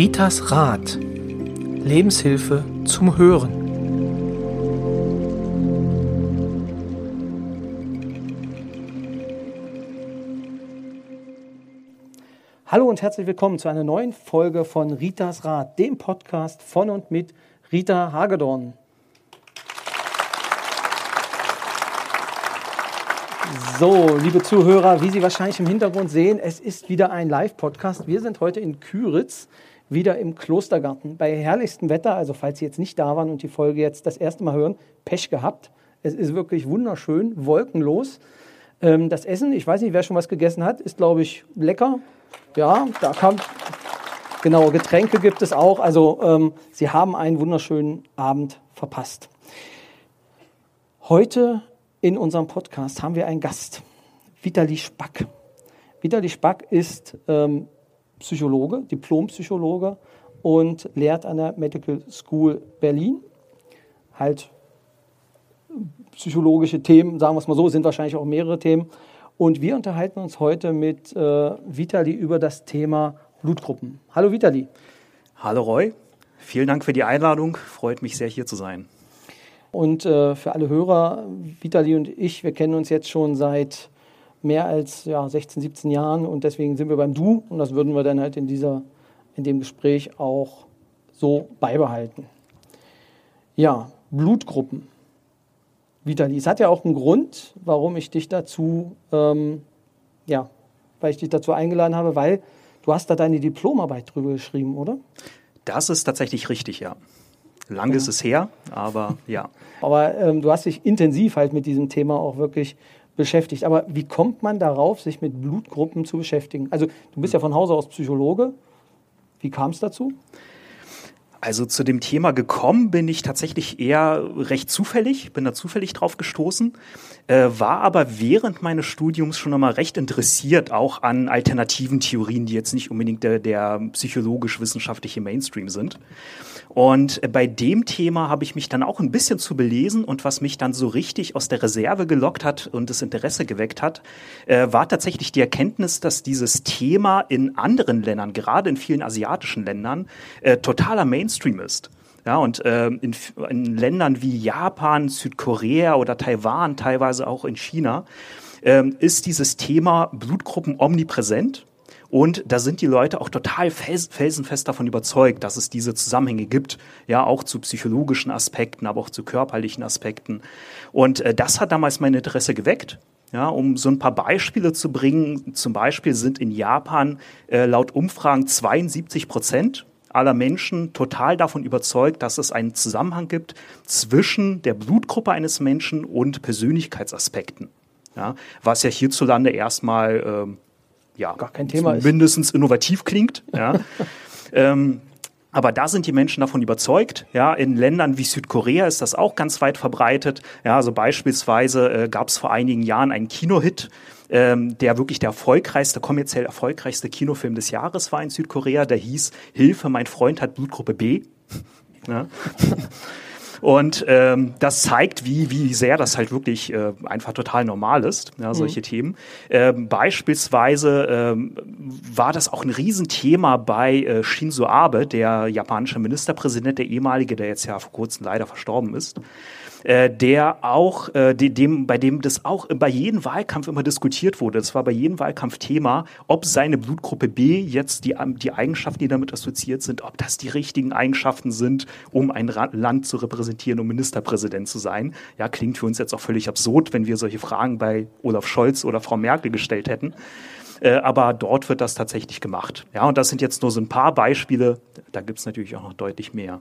Ritas Rat. Lebenshilfe zum Hören. Hallo und herzlich willkommen zu einer neuen Folge von Ritas Rat, dem Podcast von und mit Rita Hagedorn. So, liebe Zuhörer, wie Sie wahrscheinlich im Hintergrund sehen, es ist wieder ein Live-Podcast. Wir sind heute in Küritz, wieder im Klostergarten, bei herrlichstem Wetter. Also, falls Sie jetzt nicht da waren und die Folge jetzt das erste Mal hören, Pech gehabt. Es ist wirklich wunderschön, wolkenlos. Ähm, das Essen, ich weiß nicht, wer schon was gegessen hat, ist, glaube ich, lecker. Ja, da kam. Genau, Getränke gibt es auch. Also, ähm, Sie haben einen wunderschönen Abend verpasst. Heute in unserem Podcast haben wir einen Gast, Vitali Spack. Vitali Spack ist ähm, Psychologe, Diplompsychologe und lehrt an der Medical School Berlin. Halt psychologische Themen, sagen wir es mal so, sind wahrscheinlich auch mehrere Themen. Und wir unterhalten uns heute mit äh, Vitali über das Thema Blutgruppen. Hallo Vitali. Hallo Roy, vielen Dank für die Einladung. Freut mich sehr, hier zu sein. Und äh, für alle Hörer, Vitali und ich, wir kennen uns jetzt schon seit mehr als ja, 16, 17 Jahren und deswegen sind wir beim Du und das würden wir dann halt in, dieser, in dem Gespräch auch so beibehalten. Ja, Blutgruppen. Vitali, es hat ja auch einen Grund, warum ich dich dazu, ähm, ja, weil ich dich dazu eingeladen habe, weil du hast da deine Diplomarbeit drüber geschrieben, oder? Das ist tatsächlich richtig, ja. Lang ja. ist es her, aber ja. Aber ähm, du hast dich intensiv halt mit diesem Thema auch wirklich beschäftigt. Aber wie kommt man darauf, sich mit Blutgruppen zu beschäftigen? Also du bist ja von Hause aus Psychologe. Wie kam es dazu? Also zu dem Thema gekommen bin ich tatsächlich eher recht zufällig, bin da zufällig drauf gestoßen, äh, war aber während meines Studiums schon einmal recht interessiert auch an alternativen Theorien, die jetzt nicht unbedingt der, der psychologisch-wissenschaftliche Mainstream sind. Und bei dem Thema habe ich mich dann auch ein bisschen zu belesen und was mich dann so richtig aus der Reserve gelockt hat und das Interesse geweckt hat, äh, war tatsächlich die Erkenntnis, dass dieses Thema in anderen Ländern, gerade in vielen asiatischen Ländern, äh, totaler Mainstream ist. Ja, und äh, in, in Ländern wie Japan, Südkorea oder Taiwan, teilweise auch in China, äh, ist dieses Thema Blutgruppen omnipräsent. Und da sind die Leute auch total felsenfest davon überzeugt, dass es diese Zusammenhänge gibt, ja, auch zu psychologischen Aspekten, aber auch zu körperlichen Aspekten. Und äh, das hat damals mein Interesse geweckt. Ja, um so ein paar Beispiele zu bringen, zum Beispiel sind in Japan äh, laut Umfragen 72 Prozent aller Menschen total davon überzeugt, dass es einen Zusammenhang gibt zwischen der Blutgruppe eines Menschen und Persönlichkeitsaspekten. Ja, was ja hierzulande erstmal ähm, ja, gar kein Thema mindestens ist. innovativ klingt. Ja. ähm, aber da sind die Menschen davon überzeugt. Ja, in Ländern wie Südkorea ist das auch ganz weit verbreitet. Ja, also beispielsweise äh, gab es vor einigen Jahren einen Kinohit, ähm, der wirklich der erfolgreichste, kommerziell erfolgreichste Kinofilm des Jahres war in Südkorea. Der hieß Hilfe, mein Freund hat Blutgruppe B. ja. Und ähm, das zeigt, wie, wie sehr das halt wirklich äh, einfach total normal ist, ja, solche mhm. Themen. Ähm, beispielsweise ähm, war das auch ein Riesenthema bei äh, Shinzo Abe, der japanische Ministerpräsident, der ehemalige, der jetzt ja vor kurzem leider verstorben ist äh, der auch, äh, dem, bei dem das auch bei jedem Wahlkampf immer diskutiert wurde. Das war bei jedem Wahlkampf Thema, ob seine Blutgruppe B jetzt die, die Eigenschaften, die damit assoziiert sind, ob das die richtigen Eigenschaften sind, um ein Land zu repräsentieren, um Ministerpräsident zu sein. Ja, klingt für uns jetzt auch völlig absurd, wenn wir solche Fragen bei Olaf Scholz oder Frau Merkel gestellt hätten. Äh, aber dort wird das tatsächlich gemacht. Ja, und das sind jetzt nur so ein paar Beispiele. Da gibt es natürlich auch noch deutlich mehr.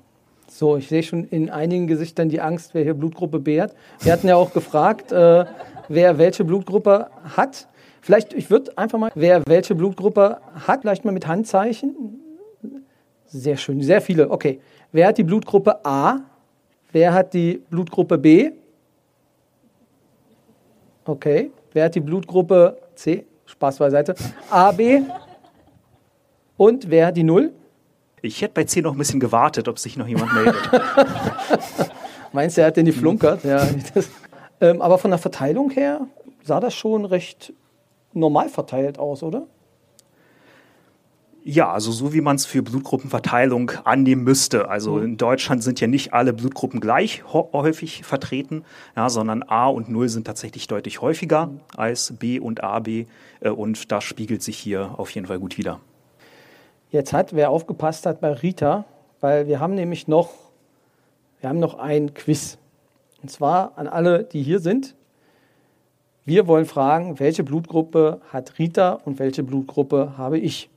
So, ich sehe schon in einigen Gesichtern die Angst, wer hier Blutgruppe B hat. Wir hatten ja auch gefragt, äh, wer welche Blutgruppe hat. Vielleicht, ich würde einfach mal, wer welche Blutgruppe hat, vielleicht mal mit Handzeichen. Sehr schön, sehr viele. Okay. Wer hat die Blutgruppe A? Wer hat die Blutgruppe B? Okay. Wer hat die Blutgruppe C? Spaß beiseite. A, B? Und wer hat die Null? Ich hätte bei 10 noch ein bisschen gewartet, ob sich noch jemand meldet. Meinst du, er hat denn die flunkert? Ja. ähm, aber von der Verteilung her sah das schon recht normal verteilt aus, oder? Ja, also so wie man es für Blutgruppenverteilung annehmen müsste. Also mhm. in Deutschland sind ja nicht alle Blutgruppen gleich häufig vertreten, ja, sondern A und 0 sind tatsächlich deutlich häufiger mhm. als B und AB äh, und das spiegelt sich hier auf jeden Fall gut wider. Jetzt hat, wer aufgepasst hat bei Rita, weil wir haben nämlich noch, wir haben noch ein Quiz. Und zwar an alle, die hier sind. Wir wollen fragen, welche Blutgruppe hat Rita und welche Blutgruppe habe ich?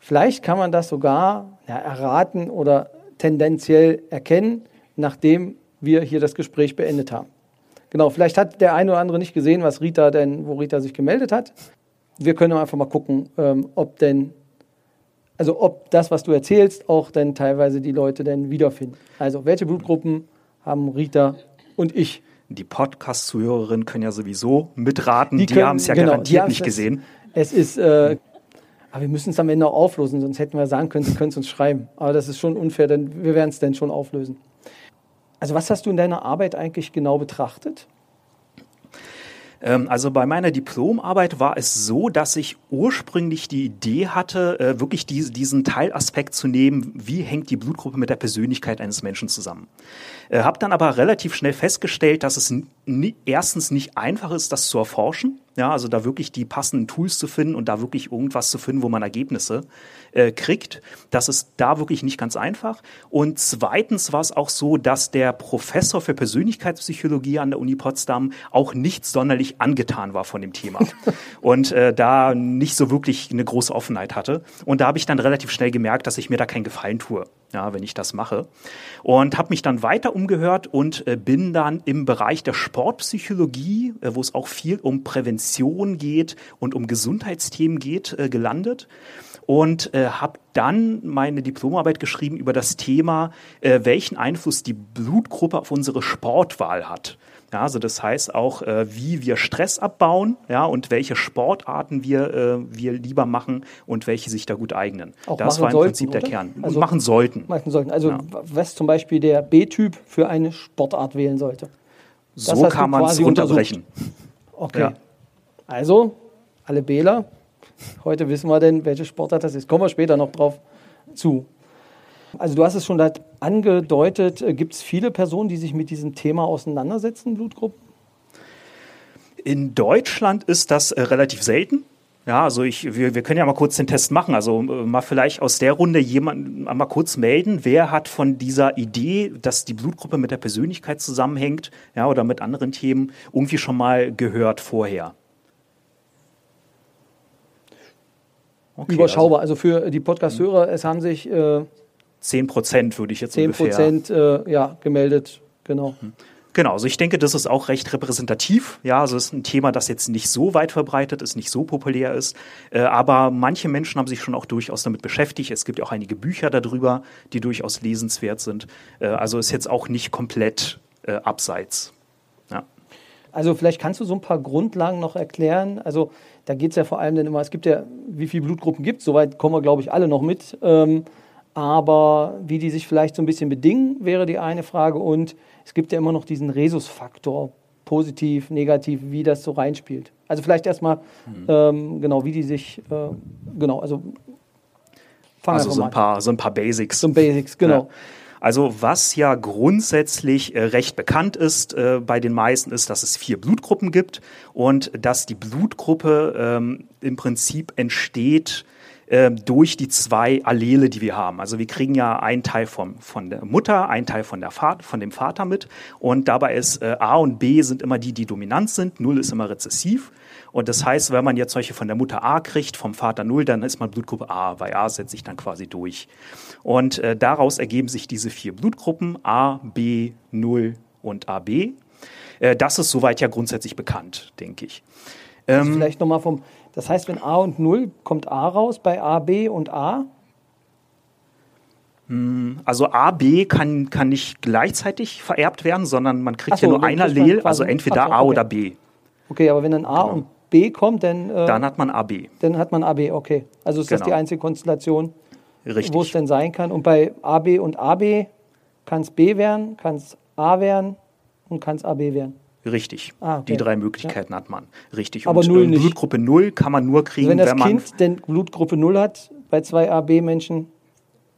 Vielleicht kann man das sogar ja, erraten oder tendenziell erkennen, nachdem wir hier das Gespräch beendet haben. Genau, vielleicht hat der eine oder andere nicht gesehen, was Rita denn, wo Rita sich gemeldet hat. Wir können einfach mal gucken, ähm, ob denn also ob das, was du erzählst, auch dann teilweise die Leute dann wiederfinden. Also welche Blutgruppen haben Rita und ich? Die Podcast-Zuhörerinnen können ja sowieso mitraten. Die, die haben es ja genau, garantiert nicht gesehen. Es ist, äh, aber wir müssen es am Ende auch auflösen, sonst hätten wir sagen können, Sie können es uns schreiben. Aber das ist schon unfair, denn wir werden es dann schon auflösen. Also was hast du in deiner Arbeit eigentlich genau betrachtet? Ähm, also bei meiner Diplomarbeit war es so, dass ich ursprünglich die Idee hatte, äh, wirklich diesen Teilaspekt zu nehmen, wie hängt die Blutgruppe mit der Persönlichkeit eines Menschen zusammen. Äh, Habe dann aber relativ schnell festgestellt, dass es erstens nicht einfach ist, das zu erforschen. Ja, also da wirklich die passenden Tools zu finden und da wirklich irgendwas zu finden, wo man Ergebnisse äh, kriegt. Das ist da wirklich nicht ganz einfach. Und zweitens war es auch so, dass der Professor für Persönlichkeitspsychologie an der Uni Potsdam auch nicht sonderlich angetan war von dem Thema und äh, da nicht so wirklich eine große Offenheit hatte. Und da habe ich dann relativ schnell gemerkt, dass ich mir da keinen Gefallen tue, ja, wenn ich das mache. Und habe mich dann weiter umgehört und äh, bin dann im Bereich der Sportpsychologie, äh, wo es auch viel um Prävention geht und um Gesundheitsthemen geht, äh, gelandet und äh, habe dann meine Diplomarbeit geschrieben über das Thema, äh, welchen Einfluss die Blutgruppe auf unsere Sportwahl hat. Ja, also das heißt auch, äh, wie wir Stress abbauen, ja, und welche Sportarten wir, äh, wir lieber machen und welche sich da gut eignen. Auch das war im sollten, Prinzip oder? der Kern. Also machen sollten. Machen sollten. Also ja. was zum Beispiel der B-Typ für eine Sportart wählen sollte. Das so kann man es unterbrechen. Okay. Ja. Also, alle Bäler, Heute wissen wir denn, welche Sportart das ist. Kommen wir später noch drauf zu. Also du hast es schon angedeutet, äh, gibt es viele Personen, die sich mit diesem Thema auseinandersetzen, Blutgruppen? In Deutschland ist das äh, relativ selten. Ja, also ich, wir, wir können ja mal kurz den Test machen. Also äh, mal vielleicht aus der Runde jemand mal kurz melden, wer hat von dieser Idee, dass die Blutgruppe mit der Persönlichkeit zusammenhängt, ja, oder mit anderen Themen, irgendwie schon mal gehört vorher? Okay, überschaubar. Also, also für die Podcast-Hörer, es haben sich äh, 10 Prozent, würde ich jetzt 10 Prozent äh, ja, gemeldet, genau. Mhm. Genau, also ich denke, das ist auch recht repräsentativ. Ja, also es ist ein Thema, das jetzt nicht so weit verbreitet ist, nicht so populär ist. Äh, aber manche Menschen haben sich schon auch durchaus damit beschäftigt. Es gibt auch einige Bücher darüber, die durchaus lesenswert sind. Äh, also ist jetzt auch nicht komplett äh, abseits. Ja. Also vielleicht kannst du so ein paar Grundlagen noch erklären. Also da geht es ja vor allem dann immer, es gibt ja, wie viele Blutgruppen gibt es, soweit kommen wir, glaube ich, alle noch mit. Ähm, aber wie die sich vielleicht so ein bisschen bedingen, wäre die eine Frage. Und es gibt ja immer noch diesen Resusfaktor, positiv, negativ, wie das so reinspielt. Also vielleicht erstmal, mhm. ähm, genau, wie die sich, äh, genau, also fangen Also so ein, paar, so ein paar Basics. So ein Basics, genau. Ja. Also was ja grundsätzlich äh, recht bekannt ist äh, bei den meisten, ist, dass es vier Blutgruppen gibt und dass die Blutgruppe ähm, im Prinzip entsteht äh, durch die zwei Allele, die wir haben. Also wir kriegen ja einen Teil vom, von der Mutter, einen Teil von, der Vater, von dem Vater mit und dabei ist äh, A und B sind immer die, die dominant sind, Null ist immer rezessiv. Und das heißt, wenn man jetzt solche von der Mutter A kriegt, vom Vater 0, dann ist man Blutgruppe A, weil A setzt sich dann quasi durch. Und äh, daraus ergeben sich diese vier Blutgruppen A, B, 0 und AB. Äh, das ist soweit ja grundsätzlich bekannt, denke ich. Ähm, also vielleicht nochmal vom, das heißt, wenn A und 0 kommt A raus bei A, B und A? Hm, also A, B kann, kann nicht gleichzeitig vererbt werden, sondern man kriegt so, ja nur ein Allel, also entweder so, A oder B. Okay, aber wenn dann A genau. und B kommt, dann. Äh, dann hat man AB. Dann hat man AB, okay. Also ist genau. das die einzige Konstellation, wo es denn sein kann. Und bei AB und AB kann es B werden, kann es A werden und kann es AB werden. Richtig. Ah, okay. Die drei Möglichkeiten ja. hat man. Richtig. Aber und, 0 nicht. Blutgruppe 0 kann man nur kriegen, also wenn das wenn man. Kind denn Blutgruppe 0 hat, bei zwei AB-Menschen?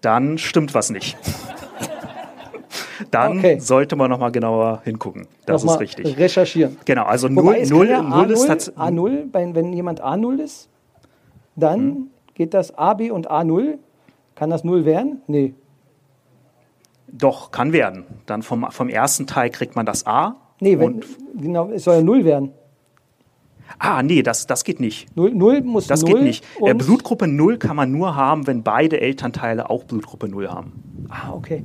Dann stimmt was nicht. Dann okay. sollte man nochmal genauer hingucken. Das noch ist richtig. Recherchieren. Genau, also 0, 0, ja 0 ist tatsächlich. A0, wenn jemand A0 ist, dann hm. geht das AB und A0. Kann das 0 werden? Nee. Doch, kann werden. Dann vom, vom ersten Teil kriegt man das A. Nee, wenn, genau, es soll ja 0 werden. Ah, nee, das, das geht nicht. Null, null muss Das null geht nicht. Äh, Blutgruppe 0 kann man nur haben, wenn beide Elternteile auch Blutgruppe 0 haben. Ah, okay.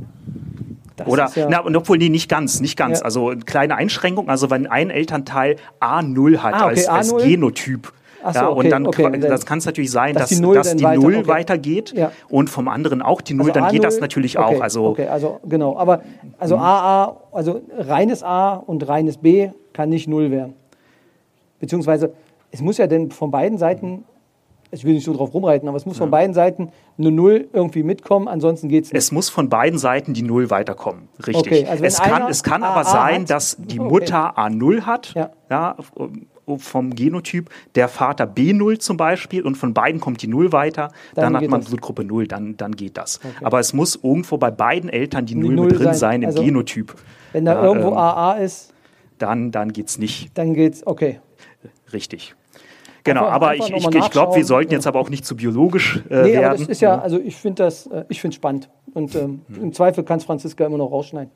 Das Oder, ja na, und obwohl, nee, nicht ganz, nicht ganz. Ja. Also, kleine Einschränkung, also wenn ein Elternteil A0 hat ah, okay, als, als Genotyp, so, ja, und dann, okay, das kann es natürlich sein, dass, dass die Null, dass die weiter, Null okay. weitergeht ja. und vom anderen auch die Null, also dann A0, geht das natürlich okay, auch. Also, okay, also genau. Aber also AA, mhm. also reines A und reines B kann nicht Null werden. Beziehungsweise es muss ja denn von beiden Seiten ich will nicht so drauf rumreiten, aber es muss ja. von beiden Seiten eine Null irgendwie mitkommen, ansonsten geht es nicht. Es muss von beiden Seiten die Null weiterkommen, richtig. Okay, also es, kann, es kann aber sein, hat, dass die Mutter okay. A0 hat, ja. ja. Vom Genotyp, der Vater B0 zum Beispiel und von beiden kommt die Null weiter, dann, dann hat man das. Blutgruppe 0, dann, dann geht das. Okay. Aber es muss irgendwo bei beiden Eltern die, die Null, Null mit drin sein, sein im also, Genotyp. Wenn da ja, irgendwo ähm, AA ist, dann, dann geht es nicht. Dann geht's, okay. Richtig. Genau, einfach, aber einfach ich, ich, ich glaube, wir sollten jetzt aber auch nicht zu biologisch äh, nee, werden. Aber das ist ja, also ich finde das, äh, ich finde spannend. Und ähm, hm. im Zweifel kann es Franziska immer noch rausschneiden.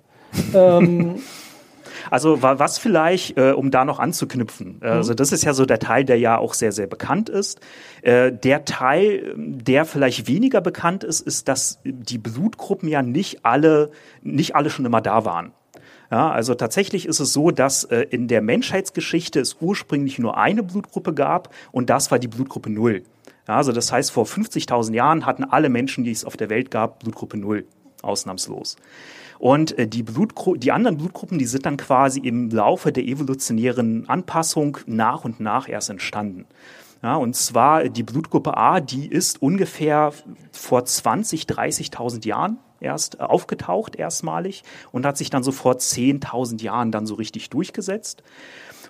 ähm, also was vielleicht, äh, um da noch anzuknüpfen, äh, mhm. also das ist ja so der Teil, der ja auch sehr, sehr bekannt ist. Äh, der Teil, der vielleicht weniger bekannt ist, ist, dass die Blutgruppen ja nicht alle, nicht alle schon immer da waren. Ja, also tatsächlich ist es so, dass äh, in der Menschheitsgeschichte es ursprünglich nur eine Blutgruppe gab und das war die Blutgruppe Null. Ja, also das heißt, vor 50.000 Jahren hatten alle Menschen, die es auf der Welt gab, Blutgruppe Null, ausnahmslos. Und äh, die, Blutgru die anderen Blutgruppen, die sind dann quasi im Laufe der evolutionären Anpassung nach und nach erst entstanden. Ja, und zwar die Blutgruppe A, die ist ungefähr vor 20, 30.000 Jahren erst äh, aufgetaucht erstmalig und hat sich dann so vor 10.000 Jahren dann so richtig durchgesetzt.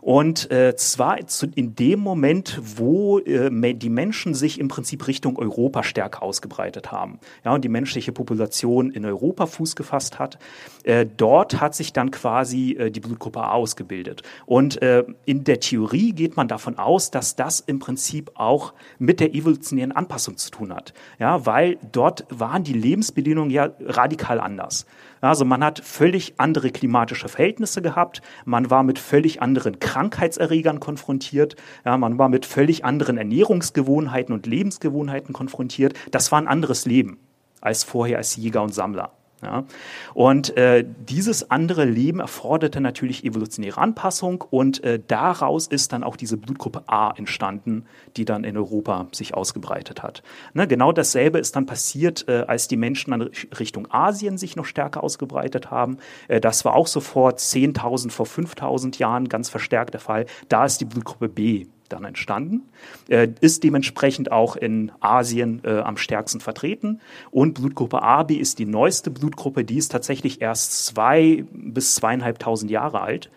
Und äh, zwar zu, in dem Moment, wo äh, die Menschen sich im Prinzip Richtung Europa stärker ausgebreitet haben. Ja, und die menschliche Population in Europa Fuß gefasst hat. Äh, dort hat sich dann quasi äh, die Blutgruppe A ausgebildet. Und äh, in der Theorie geht man davon aus, dass das im Prinzip auch mit der evolutionären Anpassung zu tun hat. Ja, weil dort waren die Lebensbedingungen ja radikal anders. Also man hat völlig andere klimatische Verhältnisse gehabt, man war mit völlig anderen Krankheitserregern konfrontiert, ja, man war mit völlig anderen Ernährungsgewohnheiten und Lebensgewohnheiten konfrontiert. Das war ein anderes Leben als vorher als Jäger und Sammler. Ja. Und äh, dieses andere Leben erforderte natürlich evolutionäre Anpassung und äh, daraus ist dann auch diese Blutgruppe A entstanden, die dann in Europa sich ausgebreitet hat. Ne, genau dasselbe ist dann passiert, äh, als die Menschen dann Richtung Asien sich noch stärker ausgebreitet haben. Äh, das war auch so vor 10.000, vor 5.000 Jahren ganz verstärkt der Fall. Da ist die Blutgruppe B dann entstanden, äh, ist dementsprechend auch in Asien äh, am stärksten vertreten. Und Blutgruppe AB ist die neueste Blutgruppe, die ist tatsächlich erst zwei bis zweieinhalbtausend Jahre alt.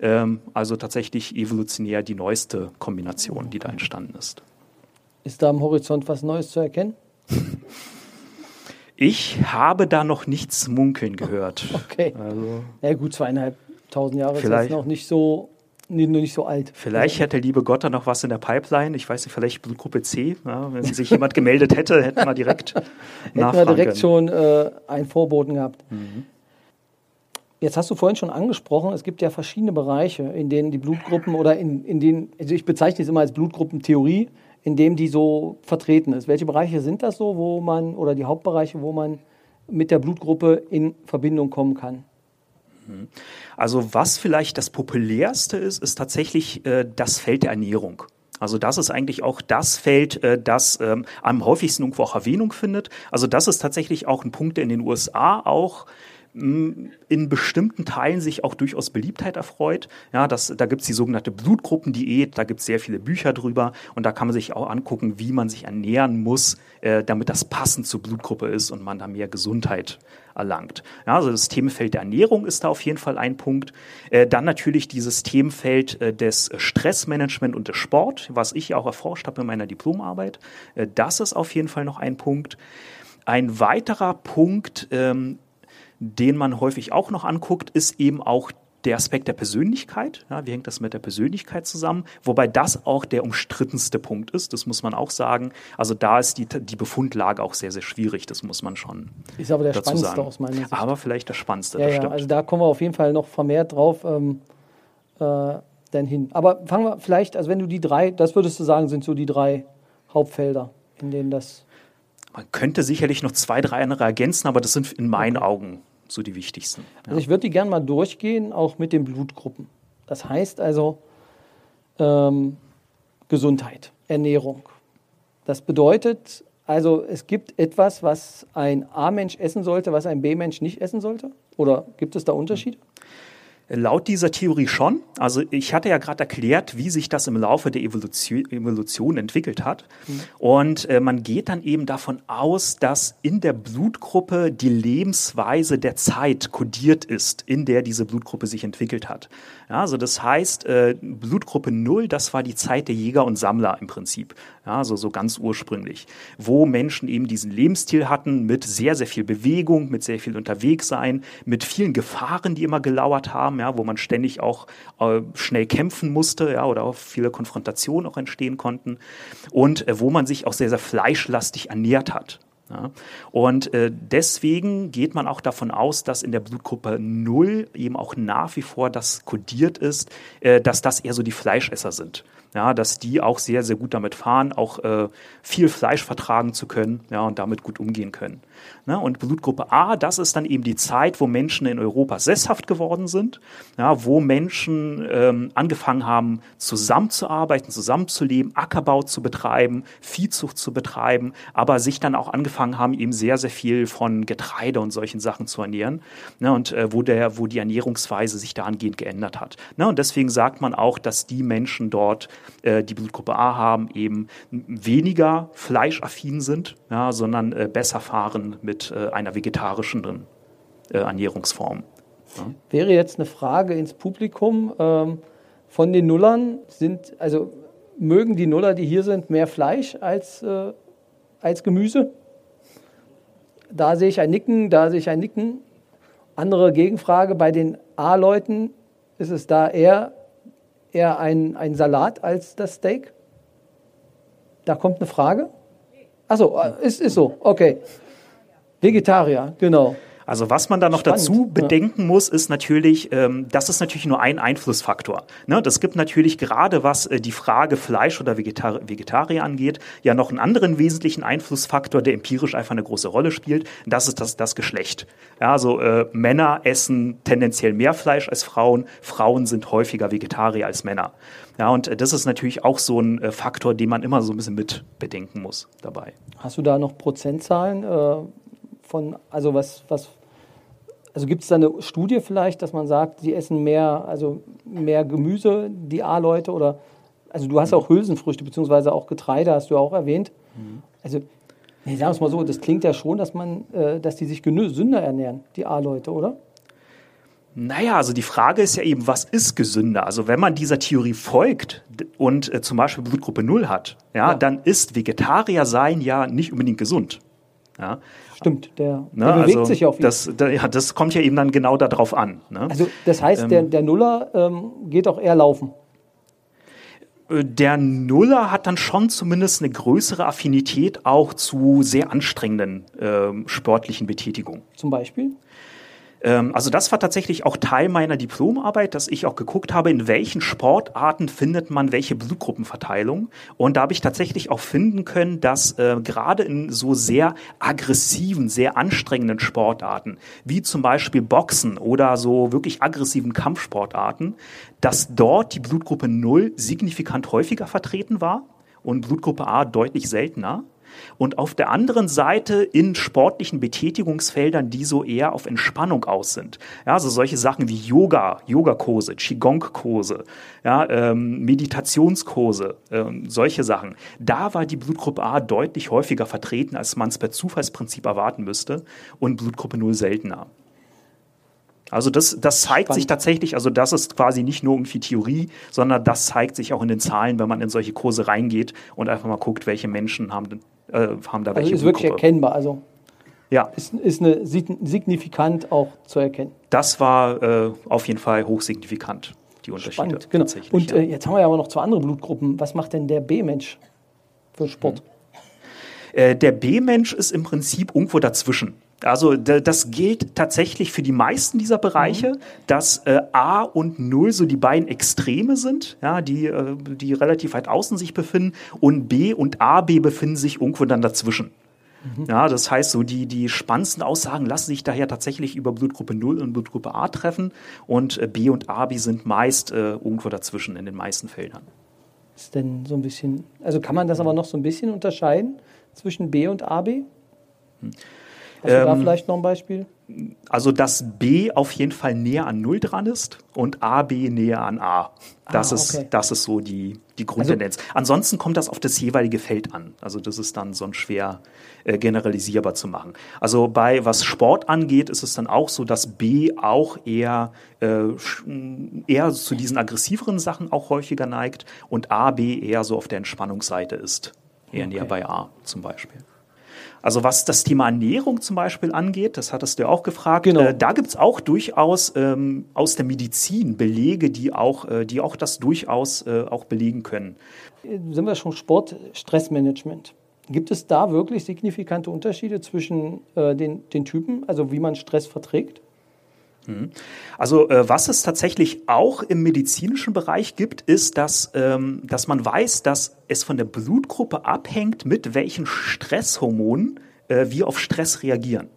Ähm, also tatsächlich evolutionär die neueste Kombination, die da entstanden ist. Ist da am Horizont was Neues zu erkennen? Ich habe da noch nichts munkeln gehört. Okay. Also, ja gut, zweieinhalbtausend Jahre ist jetzt noch nicht so Nee, nur nicht so alt. Vielleicht hätte liebe Gott da noch was in der Pipeline. Ich weiß nicht, vielleicht Gruppe C. Ja, wenn sich jemand gemeldet hätte, hätten wir direkt Hätten wir direkt schon äh, einen Vorboten gehabt. Mhm. Jetzt hast du vorhin schon angesprochen, es gibt ja verschiedene Bereiche, in denen die Blutgruppen oder in, in denen, also ich bezeichne es immer als Blutgruppentheorie, in dem die so vertreten ist. Welche Bereiche sind das so, wo man, oder die Hauptbereiche, wo man mit der Blutgruppe in Verbindung kommen kann? Mhm. Also was vielleicht das populärste ist, ist tatsächlich äh, das Feld der Ernährung. Also das ist eigentlich auch das Feld, äh, das ähm, am häufigsten irgendwo auch Erwähnung findet. Also das ist tatsächlich auch ein Punkt, der in den USA auch in bestimmten Teilen sich auch durchaus Beliebtheit erfreut. Ja, das, da gibt es die sogenannte Blutgruppendiät, da gibt es sehr viele Bücher drüber und da kann man sich auch angucken, wie man sich ernähren muss, äh, damit das passend zur Blutgruppe ist und man da mehr Gesundheit erlangt. Ja, also das Themenfeld der Ernährung ist da auf jeden Fall ein Punkt. Äh, dann natürlich dieses Themenfeld äh, des Stressmanagement und des Sport, was ich auch erforscht habe in meiner Diplomarbeit. Äh, das ist auf jeden Fall noch ein Punkt. Ein weiterer Punkt, ähm, den man häufig auch noch anguckt, ist eben auch der Aspekt der Persönlichkeit. Ja, wie hängt das mit der Persönlichkeit zusammen? Wobei das auch der umstrittenste Punkt ist, das muss man auch sagen. Also da ist die, die Befundlage auch sehr, sehr schwierig, das muss man schon. Ist aber der spannendste sagen. aus meiner Sicht. Aber vielleicht der spannendste, ja, ja, also da kommen wir auf jeden Fall noch vermehrt drauf ähm, äh, dann hin. Aber fangen wir vielleicht, also wenn du die drei, das würdest du sagen, sind so die drei Hauptfelder, in denen das. Man könnte sicherlich noch zwei, drei andere ergänzen, aber das sind in meinen. Augen so die wichtigsten. Ja. Also ich würde die gerne mal durchgehen, auch mit den Blutgruppen. Das heißt also ähm, Gesundheit, Ernährung. Das bedeutet also, es gibt etwas, was ein A-Mensch essen sollte, was ein B-Mensch nicht essen sollte? Oder gibt es da Unterschiede? Laut dieser Theorie schon. Also ich hatte ja gerade erklärt, wie sich das im Laufe der Evolution, Evolution entwickelt hat. Mhm. Und äh, man geht dann eben davon aus, dass in der Blutgruppe die Lebensweise der Zeit kodiert ist, in der diese Blutgruppe sich entwickelt hat. Ja, also das heißt, äh, Blutgruppe 0, das war die Zeit der Jäger und Sammler im Prinzip. Ja, also so ganz ursprünglich, wo Menschen eben diesen Lebensstil hatten mit sehr, sehr viel Bewegung, mit sehr viel Unterwegssein, mit vielen Gefahren, die immer gelauert haben, ja, wo man ständig auch äh, schnell kämpfen musste, ja, oder auch viele Konfrontationen auch entstehen konnten und äh, wo man sich auch sehr, sehr fleischlastig ernährt hat. Ja. Und äh, deswegen geht man auch davon aus, dass in der Blutgruppe 0 eben auch nach wie vor das kodiert ist, äh, dass das eher so die Fleischesser sind ja, dass die auch sehr, sehr gut damit fahren, auch äh, viel Fleisch vertragen zu können ja, und damit gut umgehen können. Ne? Und Blutgruppe A, das ist dann eben die Zeit, wo Menschen in Europa sesshaft geworden sind, ja, wo Menschen ähm, angefangen haben, zusammenzuarbeiten, zusammenzuleben, Ackerbau zu betreiben, Viehzucht zu betreiben, aber sich dann auch angefangen haben, eben sehr, sehr viel von Getreide und solchen Sachen zu ernähren. Ne? Und äh, wo, der, wo die Ernährungsweise sich dahingehend geändert hat. Ne? Und deswegen sagt man auch, dass die Menschen dort äh, die Blutgruppe A haben, eben weniger fleischaffin sind, ja, sondern äh, besser fahren mit äh, einer vegetarischen äh, Ernährungsform. Ja. Wäre jetzt eine Frage ins Publikum ähm, von den Nullern, sind, also mögen die Nuller, die hier sind, mehr Fleisch als, äh, als Gemüse? Da sehe ich ein Nicken, da sehe ich ein Nicken. Andere Gegenfrage, bei den A-Leuten ist es da eher eher ein, ein Salat als das Steak? Da kommt eine Frage? Achso, äh, ist, ist so, okay. Vegetarier, genau. Also was man da noch Spannend, dazu bedenken ja. muss, ist natürlich, ähm, das ist natürlich nur ein Einflussfaktor. Ne? Das gibt natürlich gerade, was äh, die Frage Fleisch oder Vegetar Vegetarier angeht, ja noch einen anderen wesentlichen Einflussfaktor, der empirisch einfach eine große Rolle spielt. Das ist das, das Geschlecht. Ja, also äh, Männer essen tendenziell mehr Fleisch als Frauen. Frauen sind häufiger Vegetarier als Männer. Ja, und äh, das ist natürlich auch so ein äh, Faktor, den man immer so ein bisschen mit bedenken muss dabei. Hast du da noch Prozentzahlen? Äh von, also was, was, also gibt es da eine Studie vielleicht, dass man sagt, sie essen mehr, also mehr Gemüse, die A-Leute oder, also du hast auch Hülsenfrüchte beziehungsweise auch Getreide, hast du auch erwähnt. Mhm. Also, nee, sagen wir es mal so, das klingt ja schon, dass man, äh, dass die sich gesünder ernähren, die A-Leute, oder? Naja, also die Frage ist ja eben, was ist gesünder? Also wenn man dieser Theorie folgt und äh, zum Beispiel Blutgruppe 0 hat, ja, ja, dann ist Vegetarier sein ja nicht unbedingt gesund. Ja. Stimmt, der, ne? der bewegt also sich auf ihn. Das, da, ja, das kommt ja eben dann genau darauf an. Ne? Also das heißt, ähm, der, der Nuller ähm, geht auch eher laufen. Äh, der Nuller hat dann schon zumindest eine größere Affinität auch zu sehr anstrengenden ähm, sportlichen Betätigungen. Zum Beispiel? Ähm, also das war tatsächlich auch Teil meiner Diplomarbeit, dass ich auch geguckt habe, in welchen Sportarten findet man welche Blutgruppenverteilung. Und da habe ich tatsächlich auch finden können, dass äh, gerade in so sehr aggressiven, sehr anstrengenden Sportarten, wie zum Beispiel Boxen oder so wirklich aggressiven Kampfsportarten, dass dort die Blutgruppe 0 signifikant häufiger vertreten war und Blutgruppe A deutlich seltener. Und auf der anderen Seite in sportlichen Betätigungsfeldern, die so eher auf Entspannung aus sind. Ja, also solche Sachen wie Yoga, Yogakurse, Qigong-Kurse, ja, ähm, Meditationskurse, ähm, solche Sachen. Da war die Blutgruppe A deutlich häufiger vertreten, als man es per Zufallsprinzip erwarten müsste und Blutgruppe 0 seltener. Also das, das zeigt Spannend. sich tatsächlich, also das ist quasi nicht nur irgendwie Theorie, sondern das zeigt sich auch in den Zahlen, wenn man in solche Kurse reingeht und einfach mal guckt, welche Menschen haben, äh, haben da also welche. Ist wirklich erkennbar, also ja. ist, ist eine signifikant auch zu erkennen. Das war äh, auf jeden Fall hochsignifikant, die Unterschiede. Spannend, genau. Und ja. äh, jetzt haben wir ja aber noch zwei andere Blutgruppen. Was macht denn der B-Mensch für Sport? Hm. Äh, der B-Mensch ist im Prinzip irgendwo dazwischen. Also das gilt tatsächlich für die meisten dieser Bereiche, mhm. dass äh, A und Null so die beiden Extreme sind, ja, die, äh, die relativ weit außen sich befinden und B und AB befinden sich irgendwo dann dazwischen. Mhm. Ja, das heißt, so die, die spannendsten Aussagen lassen sich daher tatsächlich über Blutgruppe 0 und Blutgruppe A treffen und äh, B und AB sind meist äh, irgendwo dazwischen in den meisten Feldern. Ist denn so ein bisschen, also kann man das aber noch so ein bisschen unterscheiden zwischen B und AB? Hm. Hast du da ähm, vielleicht noch ein Beispiel? Also, dass B auf jeden Fall näher an Null dran ist und AB näher an A. Das, ah, okay. ist, das ist so die, die Grundtendenz. Also, Ansonsten kommt das auf das jeweilige Feld an. Also, das ist dann sonst schwer äh, generalisierbar zu machen. Also, bei was Sport angeht, ist es dann auch so, dass B auch eher, äh, eher zu diesen aggressiveren Sachen auch häufiger neigt und AB eher so auf der Entspannungsseite ist. Eher okay. näher bei A zum Beispiel. Also was das Thema Ernährung zum Beispiel angeht, das hattest du ja auch gefragt, genau. äh, da gibt es auch durchaus ähm, aus der Medizin Belege, die auch, äh, die auch das durchaus äh, auch belegen können. Sind wir schon Sport, Stressmanagement. Gibt es da wirklich signifikante Unterschiede zwischen äh, den, den Typen, also wie man Stress verträgt? Mhm. Also äh, was es tatsächlich auch im medizinischen Bereich gibt, ist, dass, ähm, dass man weiß, dass es von der Blutgruppe abhängt, mit welchen Stresshormonen äh, wir auf Stress reagieren.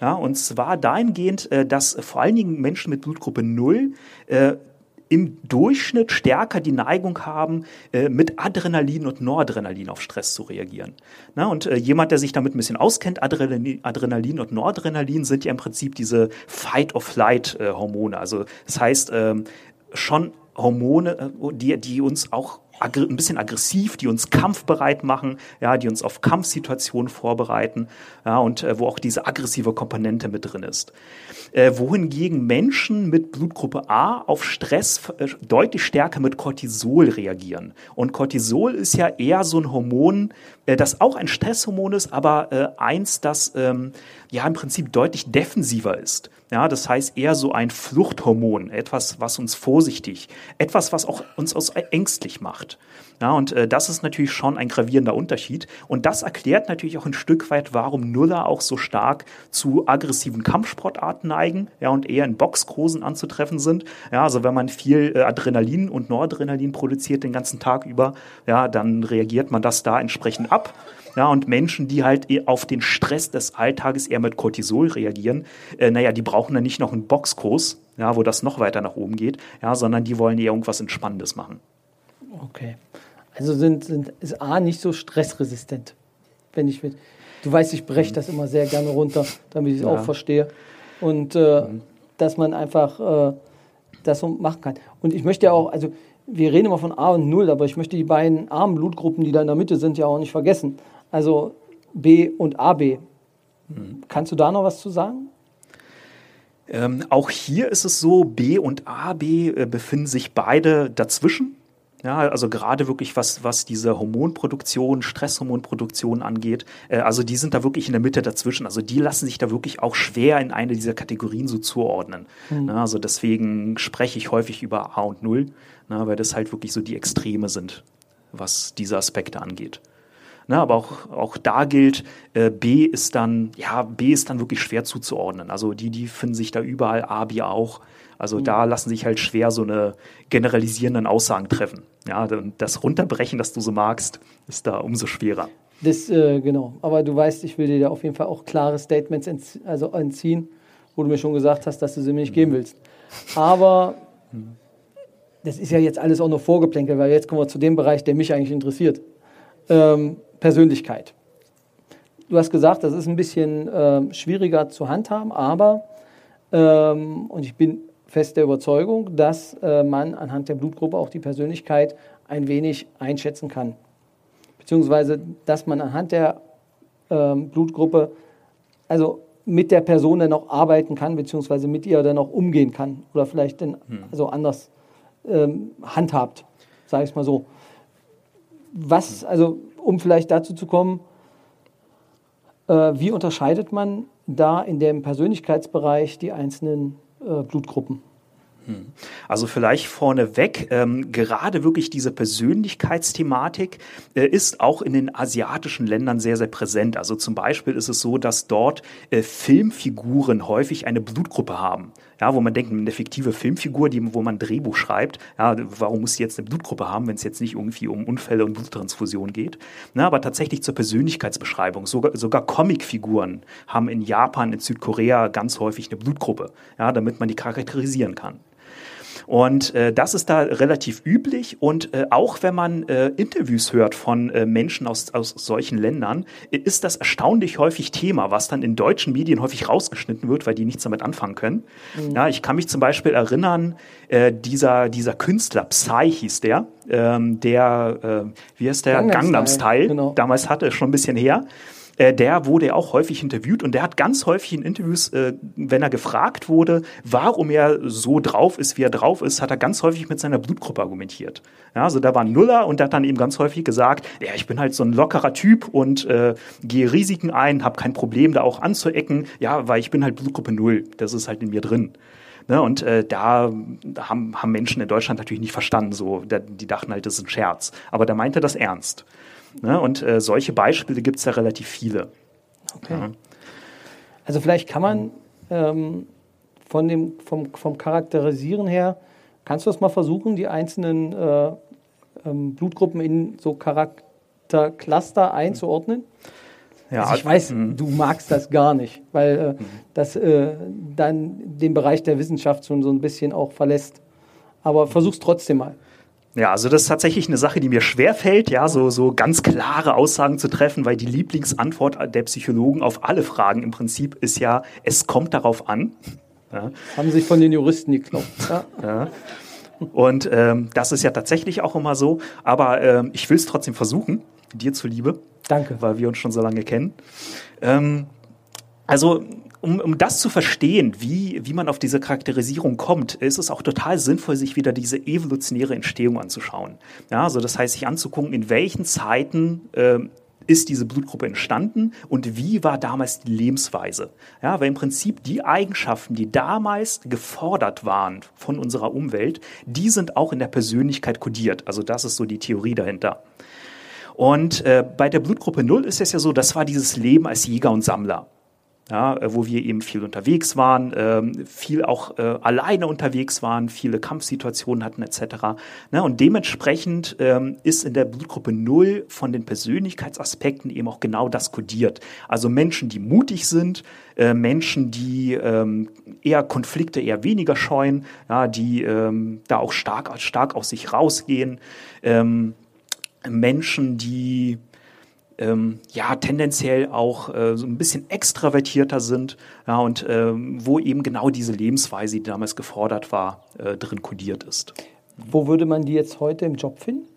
Ja, und zwar dahingehend, äh, dass vor allen Dingen Menschen mit Blutgruppe 0 äh, im Durchschnitt stärker die Neigung haben, äh, mit Adrenalin und Noradrenalin auf Stress zu reagieren. Na, und äh, jemand, der sich damit ein bisschen auskennt, Adrenalin, Adrenalin und Noradrenalin sind ja im Prinzip diese Fight-of-Flight-Hormone. Also das heißt, ähm, schon Hormone, äh, die, die uns auch ein bisschen aggressiv, die uns kampfbereit machen, ja, die uns auf Kampfsituationen vorbereiten, ja, und äh, wo auch diese aggressive Komponente mit drin ist. Äh, wohingegen Menschen mit Blutgruppe A auf Stress äh, deutlich stärker mit Cortisol reagieren. Und Cortisol ist ja eher so ein Hormon, äh, das auch ein Stresshormon ist, aber äh, eins, das ähm, ja im Prinzip deutlich defensiver ist. Ja, das heißt eher so ein Fluchthormon, etwas, was uns vorsichtig, etwas, was auch uns aus ängstlich macht. Ja, und äh, das ist natürlich schon ein gravierender Unterschied. Und das erklärt natürlich auch ein Stück weit, warum Nuller auch so stark zu aggressiven Kampfsportarten neigen, ja, und eher in Boxkursen anzutreffen sind. Ja, also wenn man viel äh, Adrenalin und Noradrenalin produziert den ganzen Tag über, ja, dann reagiert man das da entsprechend ab. Ja, und Menschen, die halt eh auf den Stress des Alltages eher mit Cortisol reagieren, äh, naja, die brauchen dann nicht noch einen Boxkurs, ja, wo das noch weiter nach oben geht, ja, sondern die wollen eher irgendwas Entspannendes machen. Okay. Also sind, sind, ist A nicht so stressresistent. Wenn ich mit, du weißt, ich breche das immer sehr gerne runter, damit ich es ja. auch verstehe. Und äh, mhm. dass man einfach äh, das so machen kann. Und ich möchte ja auch, also wir reden immer von A und Null, aber ich möchte die beiden armen Blutgruppen, die da in der Mitte sind, ja auch nicht vergessen. Also B und AB. Mhm. Kannst du da noch was zu sagen? Ähm, auch hier ist es so, B und AB äh, befinden sich beide dazwischen. Ja, also gerade wirklich was, was diese Hormonproduktion, Stresshormonproduktion angeht. Äh, also die sind da wirklich in der Mitte dazwischen. Also die lassen sich da wirklich auch schwer in eine dieser Kategorien so zuordnen. Mhm. Ja, also deswegen spreche ich häufig über A und Null, na, weil das halt wirklich so die Extreme sind, was diese Aspekte angeht. Na, aber auch, auch da gilt, äh, B ist dann, ja, B ist dann wirklich schwer zuzuordnen. Also die, die finden sich da überall, A, B auch. Also mhm. da lassen sich halt schwer so eine generalisierenden Aussagen treffen. Ja, das Runterbrechen, das du so magst, ist da umso schwerer. Das, äh, genau. Aber du weißt, ich will dir da auf jeden Fall auch klare Statements entzie also entziehen, wo du mir schon gesagt hast, dass du sie mir nicht geben mhm. willst. Aber mhm. das ist ja jetzt alles auch nur Vorgeplänkel, weil jetzt kommen wir zu dem Bereich, der mich eigentlich interessiert. Ähm, Persönlichkeit. du hast gesagt, das ist ein bisschen äh, schwieriger zu handhaben, aber, ähm, und ich bin fest der Überzeugung, dass äh, man anhand der Blutgruppe auch die Persönlichkeit ein wenig einschätzen kann. Beziehungsweise, dass man anhand der ähm, Blutgruppe, also mit der Person dann auch arbeiten kann, beziehungsweise mit ihr dann auch umgehen kann oder vielleicht dann hm. also anders ähm, handhabt, sage ich es mal so. Was, also um vielleicht dazu zu kommen, äh, wie unterscheidet man da in dem Persönlichkeitsbereich die einzelnen äh, Blutgruppen? Hm. Also vielleicht vorneweg, ähm, gerade wirklich diese Persönlichkeitsthematik äh, ist auch in den asiatischen Ländern sehr, sehr präsent. Also zum Beispiel ist es so, dass dort äh, Filmfiguren häufig eine Blutgruppe haben. Ja, wo man denkt, eine fiktive Filmfigur, die, wo man ein Drehbuch schreibt, ja, warum muss sie jetzt eine Blutgruppe haben, wenn es jetzt nicht irgendwie um Unfälle und Bluttransfusion geht? Na, aber tatsächlich zur Persönlichkeitsbeschreibung. Sogar, sogar Comicfiguren haben in Japan, in Südkorea ganz häufig eine Blutgruppe, ja, damit man die charakterisieren kann. Und äh, das ist da relativ üblich. Und äh, auch wenn man äh, Interviews hört von äh, Menschen aus, aus solchen Ländern, ist das erstaunlich häufig Thema, was dann in deutschen Medien häufig rausgeschnitten wird, weil die nichts damit anfangen können. Mhm. Ja, ich kann mich zum Beispiel erinnern, äh, dieser, dieser Künstler, Psy hieß der, ähm, der, äh, wie heißt der, Gangnam Style, genau. damals hatte, schon ein bisschen her äh, der wurde auch häufig interviewt und der hat ganz häufig in Interviews, äh, wenn er gefragt wurde, warum er so drauf ist, wie er drauf ist, hat er ganz häufig mit seiner Blutgruppe argumentiert. Ja, also da war ein Nuller und der hat dann eben ganz häufig gesagt, ja, ich bin halt so ein lockerer Typ und äh, gehe Risiken ein, habe kein Problem, da auch anzuecken, ja, weil ich bin halt Blutgruppe Null, das ist halt in mir drin. Ne, und äh, da haben, haben Menschen in Deutschland natürlich nicht verstanden, so, die dachten halt, das ist ein Scherz. Aber der meinte das ernst. Ne? Und äh, solche Beispiele gibt es ja relativ viele. Okay. Ja. Also vielleicht kann man ähm, von dem, vom, vom Charakterisieren her, kannst du das mal versuchen, die einzelnen äh, ähm, Blutgruppen in so Charaktercluster einzuordnen? Ja, also ich weiß, mh. du magst das gar nicht, weil äh, mhm. das äh, dann den Bereich der Wissenschaft schon so ein bisschen auch verlässt. Aber versuch's trotzdem mal. Ja, also das ist tatsächlich eine Sache, die mir schwer fällt, ja, so, so ganz klare Aussagen zu treffen, weil die Lieblingsantwort der Psychologen auf alle Fragen im Prinzip ist ja, es kommt darauf an. Ja. Haben sich von den Juristen geklopft. Ja. ja. Und ähm, das ist ja tatsächlich auch immer so, aber ähm, ich will es trotzdem versuchen, dir zuliebe. Danke. Weil wir uns schon so lange kennen. Ähm, also um, um das zu verstehen, wie, wie man auf diese Charakterisierung kommt, ist es auch total sinnvoll, sich wieder diese evolutionäre Entstehung anzuschauen. Ja, also das heißt, sich anzugucken, in welchen Zeiten äh, ist diese Blutgruppe entstanden und wie war damals die Lebensweise? Ja, weil im Prinzip die Eigenschaften, die damals gefordert waren von unserer Umwelt, die sind auch in der Persönlichkeit kodiert. Also das ist so die Theorie dahinter. Und äh, bei der Blutgruppe 0 ist es ja so, das war dieses Leben als Jäger und Sammler ja, äh, wo wir eben viel unterwegs waren, ähm, viel auch äh, alleine unterwegs waren, viele Kampfsituationen hatten etc. Ne, und dementsprechend ähm, ist in der Blutgruppe 0 von den Persönlichkeitsaspekten eben auch genau das kodiert. Also Menschen, die mutig sind, äh, Menschen, die ähm, eher Konflikte eher weniger scheuen, die da auch stark, stark aus sich rausgehen, Menschen, die ähm, ja tendenziell auch äh, so ein bisschen extravertierter sind ja, und ähm, wo eben genau diese Lebensweise, die damals gefordert war, äh, drin kodiert ist. Wo würde man die jetzt heute im Job finden?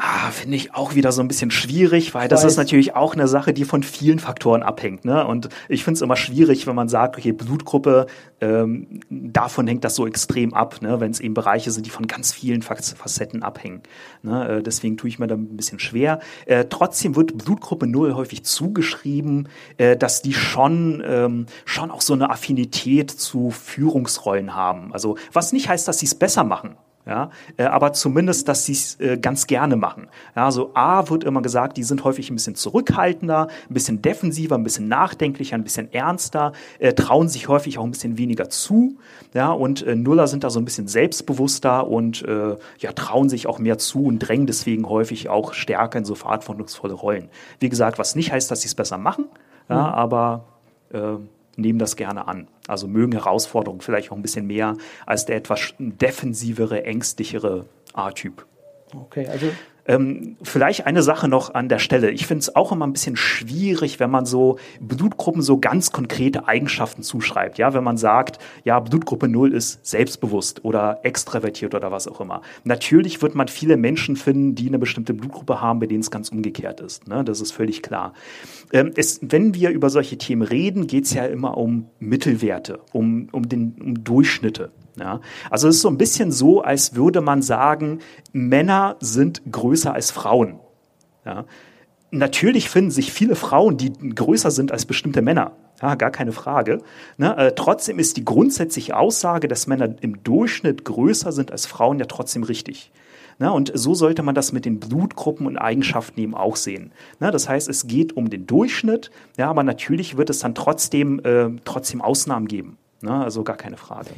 Ah, finde ich auch wieder so ein bisschen schwierig, weil das ist natürlich auch eine Sache, die von vielen Faktoren abhängt. Ne? Und ich finde es immer schwierig, wenn man sagt, okay, Blutgruppe, ähm, davon hängt das so extrem ab, ne? wenn es eben Bereiche sind, die von ganz vielen Facetten abhängen. Ne? Äh, deswegen tue ich mir da ein bisschen schwer. Äh, trotzdem wird Blutgruppe 0 häufig zugeschrieben, äh, dass die schon, ähm, schon auch so eine Affinität zu Führungsrollen haben. Also was nicht heißt, dass sie es besser machen ja, äh, aber zumindest, dass sie es äh, ganz gerne machen. Ja, so A wird immer gesagt, die sind häufig ein bisschen zurückhaltender, ein bisschen defensiver, ein bisschen nachdenklicher, ein bisschen ernster, äh, trauen sich häufig auch ein bisschen weniger zu, ja, und äh, Nuller sind da so ein bisschen selbstbewusster und äh, ja, trauen sich auch mehr zu und drängen deswegen häufig auch stärker in so verantwortungsvolle Rollen. Wie gesagt, was nicht heißt, dass sie es besser machen, ja, mhm. aber äh, nehmen das gerne an. Also mögen Herausforderungen vielleicht auch ein bisschen mehr als der etwas defensivere, ängstlichere A-Typ. Okay, also Ähm, vielleicht eine Sache noch an der Stelle. Ich finde es auch immer ein bisschen schwierig, wenn man so Blutgruppen so ganz konkrete Eigenschaften zuschreibt. Ja, wenn man sagt, ja, Blutgruppe 0 ist selbstbewusst oder extravertiert oder was auch immer. Natürlich wird man viele Menschen finden, die eine bestimmte Blutgruppe haben, bei denen es ganz umgekehrt ist. Ne? Das ist völlig klar. Ähm, es, wenn wir über solche Themen reden, geht es ja immer um Mittelwerte, um, um, den, um Durchschnitte. Ja, also es ist so ein bisschen so, als würde man sagen, Männer sind größer als Frauen. Ja. Natürlich finden sich viele Frauen, die größer sind als bestimmte Männer. Ja, gar keine Frage. Ne, äh, trotzdem ist die grundsätzliche Aussage, dass Männer im Durchschnitt größer sind als Frauen, ja trotzdem richtig. Ne, und so sollte man das mit den Blutgruppen und Eigenschaften eben auch sehen. Ne, das heißt, es geht um den Durchschnitt, ja, aber natürlich wird es dann trotzdem, äh, trotzdem Ausnahmen geben. Ne, also gar keine Frage.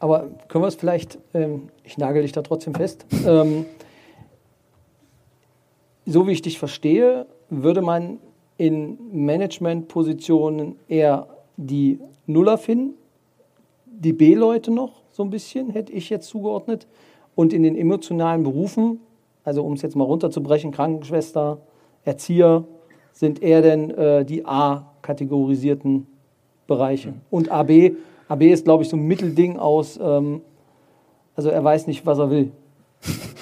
Aber können wir es vielleicht, ähm, ich nagel dich da trotzdem fest, ähm, so wie ich dich verstehe, würde man in Managementpositionen eher die Nuller finden, die B-Leute noch so ein bisschen, hätte ich jetzt zugeordnet, und in den emotionalen Berufen, also um es jetzt mal runterzubrechen, Krankenschwester, Erzieher, sind eher denn äh, die A-kategorisierten Bereiche. Mhm. Und AB AB ist, glaube ich, so ein Mittelding aus, ähm, also er weiß nicht, was er will.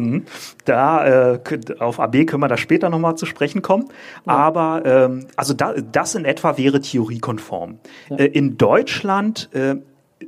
Mhm. Da, äh, auf AB können wir da später nochmal zu sprechen kommen. Ja. Aber ähm, also da, das in etwa wäre theoriekonform. Ja. Äh, in Deutschland äh,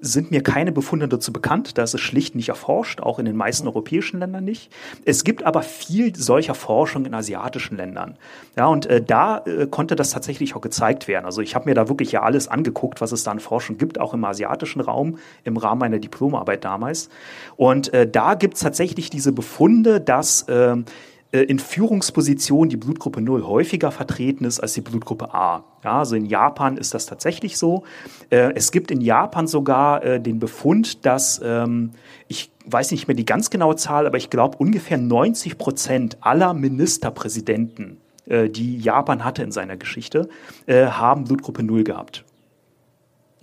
sind mir keine Befunde dazu bekannt. Da ist es schlicht nicht erforscht, auch in den meisten europäischen Ländern nicht. Es gibt aber viel solcher Forschung in asiatischen Ländern. Ja, und äh, da äh, konnte das tatsächlich auch gezeigt werden. Also ich habe mir da wirklich ja alles angeguckt, was es da an Forschung gibt, auch im asiatischen Raum, im Rahmen meiner Diplomarbeit damals. Und äh, da gibt es tatsächlich diese Befunde, dass äh, äh, in Führungspositionen die Blutgruppe 0 häufiger vertreten ist als die Blutgruppe A. Ja, also in Japan ist das tatsächlich so. Äh, es gibt in Japan sogar äh, den Befund, dass ähm, ich weiß nicht mehr die ganz genaue Zahl, aber ich glaube ungefähr 90 Prozent aller Ministerpräsidenten, die Japan hatte in seiner Geschichte, haben Blutgruppe 0 gehabt.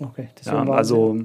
Okay, deswegen, ja, war, also,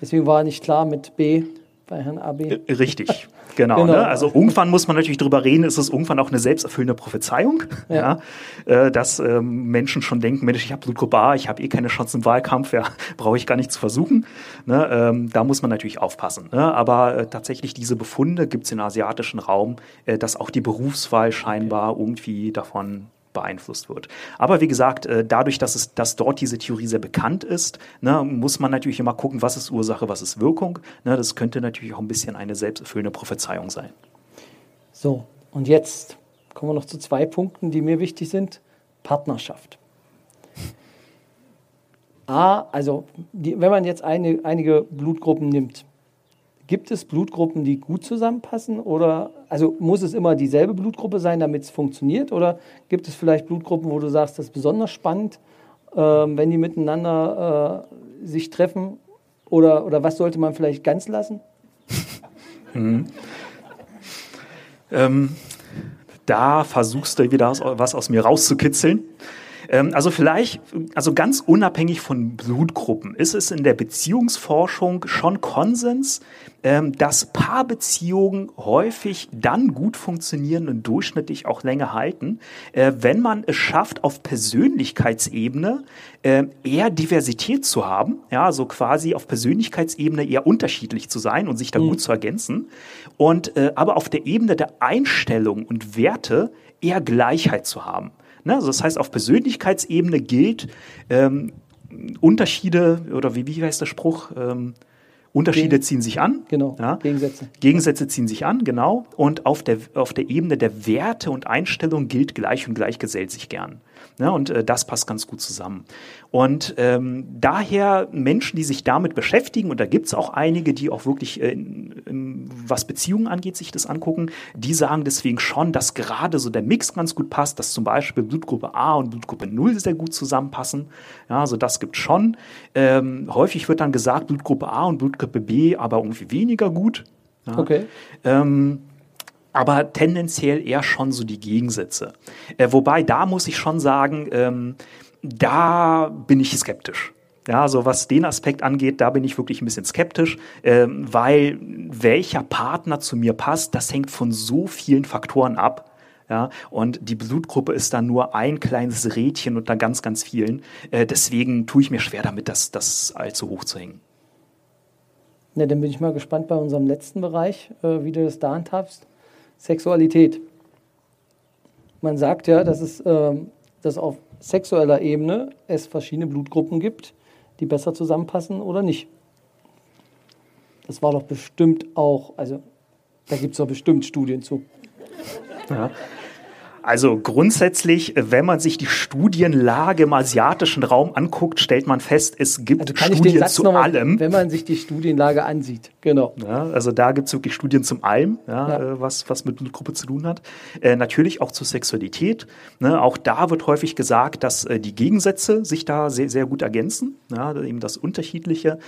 deswegen war nicht klar mit B bei Herrn AB. Richtig. Genau, genau. Ne? also irgendwann muss man natürlich drüber reden, ist es irgendwann auch eine selbsterfüllende Prophezeiung, ja. ja? Äh, dass ähm, Menschen schon denken, Mensch, ich habe Blutgruppe A, ich habe eh keine Chance im Wahlkampf, ja, brauche ich gar nicht zu versuchen. Ne? Ähm, da muss man natürlich aufpassen. Ne? Aber äh, tatsächlich diese Befunde gibt es im asiatischen Raum, äh, dass auch die Berufswahl scheinbar irgendwie davon beeinflusst wird. Aber wie gesagt, äh, dadurch, dass, es, dass dort diese Theorie sehr bekannt ist, ne, muss man natürlich immer gucken, was ist Ursache, was ist Wirkung. Ne, das könnte natürlich auch ein bisschen eine selbsterfüllende Prophezeiung sein. So, und jetzt kommen wir noch zu zwei Punkten, die mir wichtig sind. Partnerschaft. A, also die, wenn man jetzt eine, einige Blutgruppen nimmt, Gibt es Blutgruppen, die gut zusammenpassen? Oder also muss es immer dieselbe Blutgruppe sein, damit es funktioniert? Oder gibt es vielleicht Blutgruppen, wo du sagst, das ist besonders spannend, äh, wenn die miteinander äh, sich treffen? Oder, oder was sollte man vielleicht ganz lassen? Mhm. Ähm, da versuchst du wieder was aus mir rauszukitzeln. Ähm, also vielleicht, also ganz unabhängig von Blutgruppen, ist es in der Beziehungsforschung schon Konsens, ähm, dass Paarbeziehungen häufig dann gut funktionieren und durchschnittlich auch länger halten, äh, wenn man es schafft, auf Persönlichkeitsebene äh, eher Diversität zu haben, ja, also quasi auf Persönlichkeitsebene eher unterschiedlich zu sein und sich da mhm. gut zu ergänzen und äh, aber auf der Ebene der Einstellung und Werte eher Gleichheit zu haben. Ne? Also das heißt, auf Persönlichkeitsebene gilt ähm, Unterschiede oder wie, wie heißt der Spruch? Ähm, Unterschiede Gegen, ziehen sich an. Genau. Ja. Gegensätze. Gegensätze ziehen sich an, genau. Und auf der, auf der Ebene der Werte und Einstellung gilt gleich und gleich gesellt sich gern. Ja, und äh, das passt ganz gut zusammen. Und ähm, daher Menschen, die sich damit beschäftigen, und da gibt es auch einige, die auch wirklich, äh, in, was Beziehungen angeht, sich das angucken, die sagen deswegen schon, dass gerade so der Mix ganz gut passt, dass zum Beispiel Blutgruppe A und Blutgruppe 0 sehr gut zusammenpassen. Ja, also das gibt schon. Ähm, häufig wird dann gesagt, Blutgruppe A und Blutgruppe B aber irgendwie weniger gut. Ja. Okay. Ähm, aber tendenziell eher schon so die Gegensätze. Äh, wobei, da muss ich schon sagen, ähm, da bin ich skeptisch. Ja, so was den Aspekt angeht, da bin ich wirklich ein bisschen skeptisch, ähm, weil welcher Partner zu mir passt, das hängt von so vielen Faktoren ab. Ja, und die Blutgruppe ist dann nur ein kleines Rädchen unter ganz, ganz vielen. Äh, deswegen tue ich mir schwer damit, das, das allzu hoch zu hängen. Ja, dann bin ich mal gespannt bei unserem letzten Bereich, äh, wie du das da handhabst. Sexualität. Man sagt ja, dass es äh, dass auf sexueller Ebene es verschiedene Blutgruppen gibt, die besser zusammenpassen oder nicht. Das war doch bestimmt auch, also da gibt es doch bestimmt Studien zu. Ja. Also grundsätzlich, wenn man sich die Studienlage im asiatischen Raum anguckt, stellt man fest, es gibt also Studien zu mal, allem. Wenn man sich die Studienlage ansieht, genau. Ja, also da gibt es wirklich Studien zum allem, ja, ja. Äh, was, was mit Blutgruppe zu tun hat. Äh, natürlich auch zur Sexualität. Ne, auch da wird häufig gesagt, dass äh, die Gegensätze sich da sehr, sehr gut ergänzen, eben das Unterschiedliche.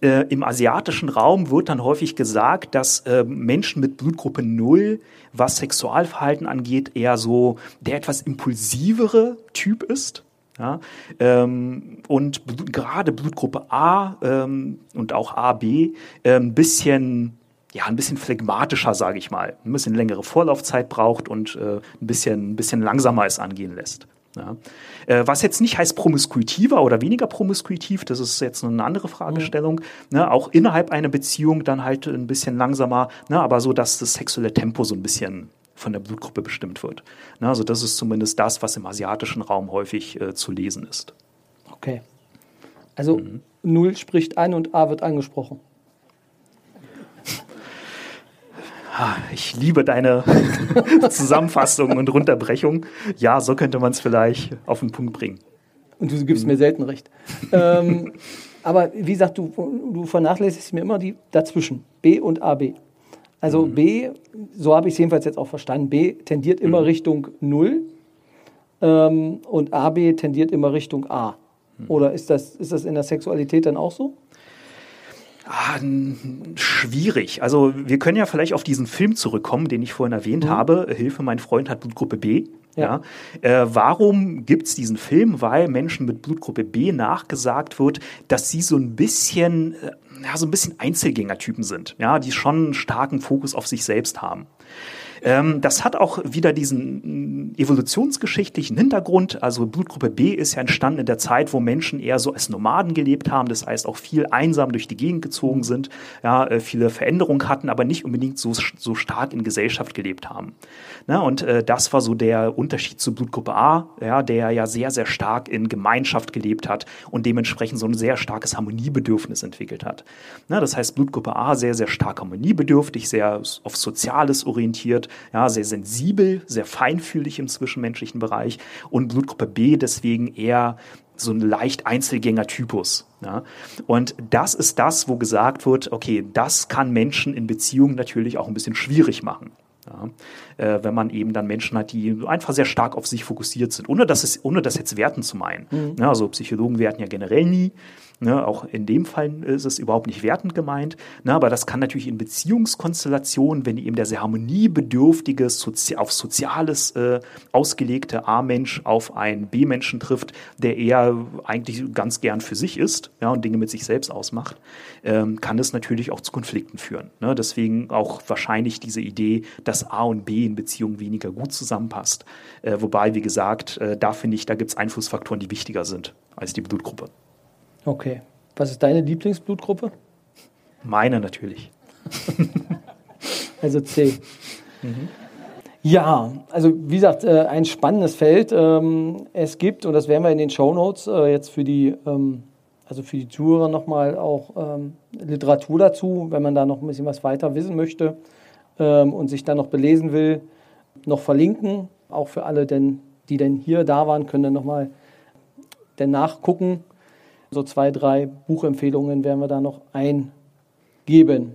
Äh, Im asiatischen Raum wird dann häufig gesagt, dass äh, Menschen mit Blutgruppe 0, was Sexualverhalten angeht, eher so der etwas impulsivere Typ ist. Ja, ähm, und bl gerade Blutgruppe A ähm, und auch AB äh, ein bisschen ja, ein bisschen phlegmatischer, sage ich mal, ein bisschen längere Vorlaufzeit braucht und äh, ein bisschen, ein bisschen langsamer es angehen lässt. Ja. Äh, was jetzt nicht heißt promiskuitiver oder weniger promiskuitiv, das ist jetzt eine andere Fragestellung. Mhm. Ne, auch innerhalb einer Beziehung dann halt ein bisschen langsamer, ne, aber so, dass das sexuelle Tempo so ein bisschen von der Blutgruppe bestimmt wird. Na, also das ist zumindest das, was im asiatischen Raum häufig äh, zu lesen ist. Okay. Also mhm. 0 spricht an und A wird angesprochen. Ich liebe deine Zusammenfassung und Runterbrechung. Ja, so könnte man es vielleicht auf den Punkt bringen. Und du gibst mir selten recht. ähm, aber wie gesagt, du, du vernachlässigst mir immer die dazwischen, B und AB. Also mhm. B, so habe ich es jedenfalls jetzt auch verstanden, B tendiert immer mhm. Richtung 0 ähm, und AB tendiert immer Richtung A. Mhm. Oder ist das, ist das in der Sexualität dann auch so? Ah, schwierig. Also wir können ja vielleicht auf diesen Film zurückkommen, den ich vorhin erwähnt mhm. habe. Hilfe, mein Freund hat Blutgruppe B. Ja. ja. Äh, warum gibt es diesen Film? Weil Menschen mit Blutgruppe B nachgesagt wird, dass sie so ein bisschen äh, ja, so ein bisschen Einzelgängertypen sind, ja, die schon einen starken Fokus auf sich selbst haben. Ähm, das hat auch wieder diesen mm, evolutionsgeschichtlichen Hintergrund. Also Blutgruppe B ist ja entstanden in der Zeit, wo Menschen eher so als Nomaden gelebt haben. Das heißt auch viel einsam durch die Gegend gezogen sind, ja, äh, viele Veränderungen hatten, aber nicht unbedingt so, so stark in Gesellschaft gelebt haben. Na, und äh, das war so der Unterschied zu Blutgruppe A, ja, der ja sehr, sehr stark in Gemeinschaft gelebt hat und dementsprechend so ein sehr starkes Harmoniebedürfnis entwickelt hat. Na, das heißt, Blutgruppe A sehr, sehr stark harmoniebedürftig, sehr auf Soziales orientiert, ja, sehr sensibel, sehr feinfühlig im zwischenmenschlichen Bereich und Blutgruppe B deswegen eher so ein leicht Einzelgänger-Typus. Ja. Und das ist das, wo gesagt wird, okay, das kann Menschen in Beziehungen natürlich auch ein bisschen schwierig machen. Ja, äh, wenn man eben dann Menschen hat, die einfach sehr stark auf sich fokussiert sind, ohne das, ist, ohne das jetzt werten zu meinen. Mhm. Ja, also Psychologen werten ja generell nie. Ne, auch in dem Fall ist es überhaupt nicht wertend gemeint. Ne, aber das kann natürlich in Beziehungskonstellationen, wenn eben der sehr harmoniebedürftige, sozi auf Soziales äh, ausgelegte A-Mensch auf einen B-Menschen trifft, der eher eigentlich ganz gern für sich ist ja, und Dinge mit sich selbst ausmacht, ähm, kann das natürlich auch zu Konflikten führen. Ne? Deswegen auch wahrscheinlich diese Idee, dass A und B in Beziehungen weniger gut zusammenpasst. Äh, wobei, wie gesagt, äh, da finde ich, da gibt es Einflussfaktoren, die wichtiger sind als die Blutgruppe. Okay. Was ist deine Lieblingsblutgruppe? Meine natürlich. also C. Mhm. Ja, also wie gesagt, äh, ein spannendes Feld. Ähm, es gibt, und das werden wir in den Show Notes äh, jetzt für die, ähm, also für die Zuhörer nochmal auch ähm, Literatur dazu, wenn man da noch ein bisschen was weiter wissen möchte und sich dann noch belesen will, noch verlinken. Auch für alle, denn, die denn hier da waren, können dann nochmal nachgucken. So zwei, drei Buchempfehlungen werden wir da noch eingeben.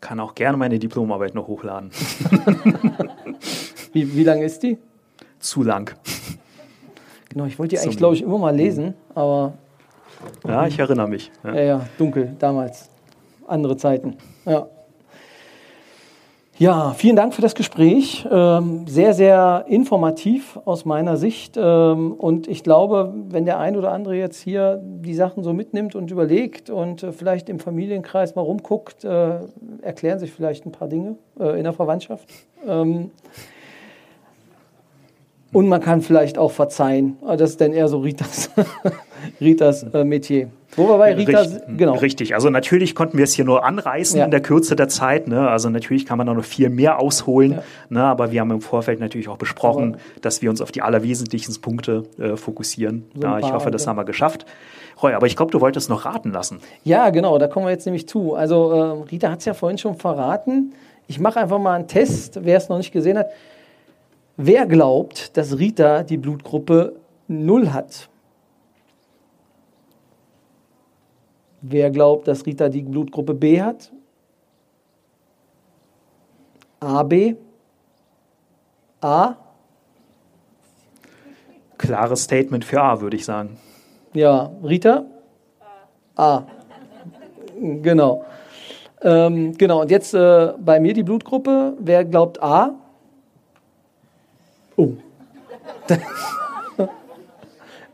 Kann auch gerne meine Diplomarbeit noch hochladen. wie, wie lang ist die? Zu lang. Genau, ich wollte die eigentlich, glaube ich, immer mal lesen, aber. Ja, ich erinnere mich. Ja, ja, ja dunkel, damals. Andere Zeiten. Ja. Ja, vielen Dank für das Gespräch. Ähm, sehr, sehr informativ aus meiner Sicht. Ähm, und ich glaube, wenn der ein oder andere jetzt hier die Sachen so mitnimmt und überlegt und äh, vielleicht im Familienkreis mal rumguckt, äh, erklären sich vielleicht ein paar Dinge äh, in der Verwandtschaft. Ähm, und man kann vielleicht auch verzeihen. Das ist dann eher so Ritas, Ritas Metier. Wo wir bei Rita, Richt, genau. Richtig, also natürlich konnten wir es hier nur anreißen ja. in der Kürze der Zeit. Ne? Also natürlich kann man da noch viel mehr ausholen, ja. ne? aber wir haben im Vorfeld natürlich auch besprochen, aber dass wir uns auf die allerwesentlichsten Punkte äh, fokussieren. So ja, ich hoffe, das haben wir geschafft. Roy, aber ich glaube, du wolltest noch raten lassen. Ja, genau, da kommen wir jetzt nämlich zu. Also äh, Rita hat es ja vorhin schon verraten. Ich mache einfach mal einen Test, wer es noch nicht gesehen hat. Wer glaubt, dass Rita die Blutgruppe 0 hat? Wer glaubt, dass Rita die Blutgruppe B hat? AB? A? Klares Statement für A, würde ich sagen. Ja, Rita? A. A. Genau. Ähm, genau, und jetzt äh, bei mir die Blutgruppe. Wer glaubt A? Oh.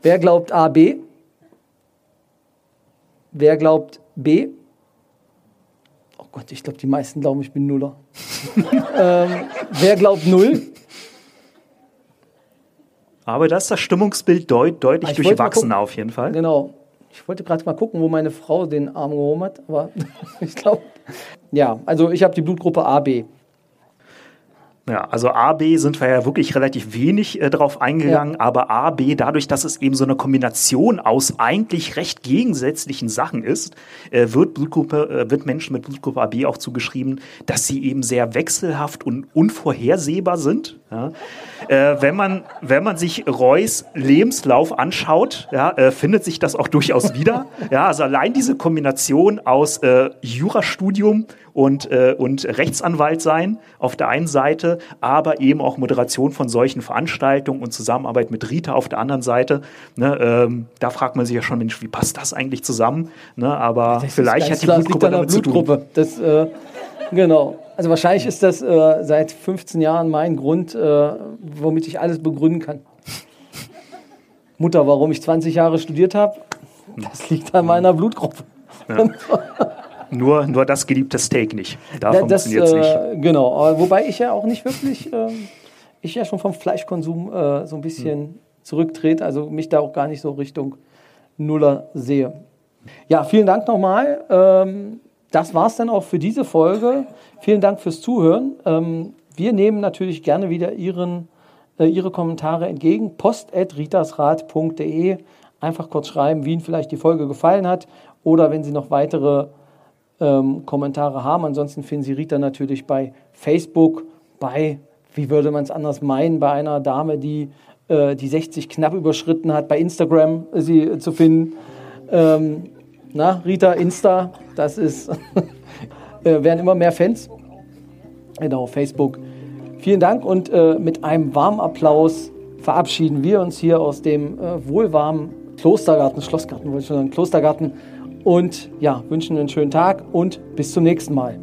Wer glaubt AB? Wer glaubt B? Oh Gott, ich glaube, die meisten glauben, ich bin Nuller. ähm, wer glaubt Null? Aber da ist das Stimmungsbild deut deutlich durchwachsener auf jeden Fall. Genau. Ich wollte gerade mal gucken, wo meine Frau den Arm gehoben hat, aber ich glaube. Ja, also ich habe die Blutgruppe AB. Ja, also A, B sind wir ja wirklich relativ wenig äh, drauf eingegangen, ja. aber A, B, dadurch, dass es eben so eine Kombination aus eigentlich recht gegensätzlichen Sachen ist, äh, wird Blutgruppe, äh, wird Menschen mit Blutgruppe AB auch zugeschrieben, dass sie eben sehr wechselhaft und unvorhersehbar sind. Ja. Äh, wenn man, wenn man sich Reus Lebenslauf anschaut, ja, äh, findet sich das auch durchaus wieder. Ja, also allein diese Kombination aus äh, Jurastudium und, äh, und Rechtsanwalt sein auf der einen Seite, aber eben auch Moderation von solchen Veranstaltungen und Zusammenarbeit mit Rita auf der anderen Seite. Ne, ähm, da fragt man sich ja schon, Mensch, wie passt das eigentlich zusammen? Ne, aber das vielleicht hat die Blutgruppe damit Blutgruppe. zu tun. Das, äh, genau. Also wahrscheinlich ist das äh, seit 15 Jahren mein Grund, äh, womit ich alles begründen kann. Mutter, warum ich 20 Jahre studiert habe, das liegt an meiner Blutgruppe. Ja. Nur, nur das geliebte Steak nicht. Da funktioniert es äh, nicht. Genau, wobei ich ja auch nicht wirklich, äh, ich ja schon vom Fleischkonsum äh, so ein bisschen hm. zurücktrete, also mich da auch gar nicht so Richtung Nuller sehe. Ja, vielen Dank nochmal. Ähm, das war es dann auch für diese Folge. Vielen Dank fürs Zuhören. Ähm, wir nehmen natürlich gerne wieder Ihren, äh, Ihre Kommentare entgegen. post.ritasrat.de. Einfach kurz schreiben, wie Ihnen vielleicht die Folge gefallen hat oder wenn Sie noch weitere ähm, Kommentare haben. Ansonsten finden Sie Rita natürlich bei Facebook, bei, wie würde man es anders meinen, bei einer Dame, die äh, die 60 knapp überschritten hat, bei Instagram sie zu finden. Ähm, na, Rita, Insta, das ist, äh, werden immer mehr Fans. Genau, Facebook. Vielen Dank und äh, mit einem warmen Applaus verabschieden wir uns hier aus dem äh, wohlwarmen Klostergarten, Schlossgarten wollte ich schon sagen, Klostergarten und ja, wünschen einen schönen Tag und bis zum nächsten Mal.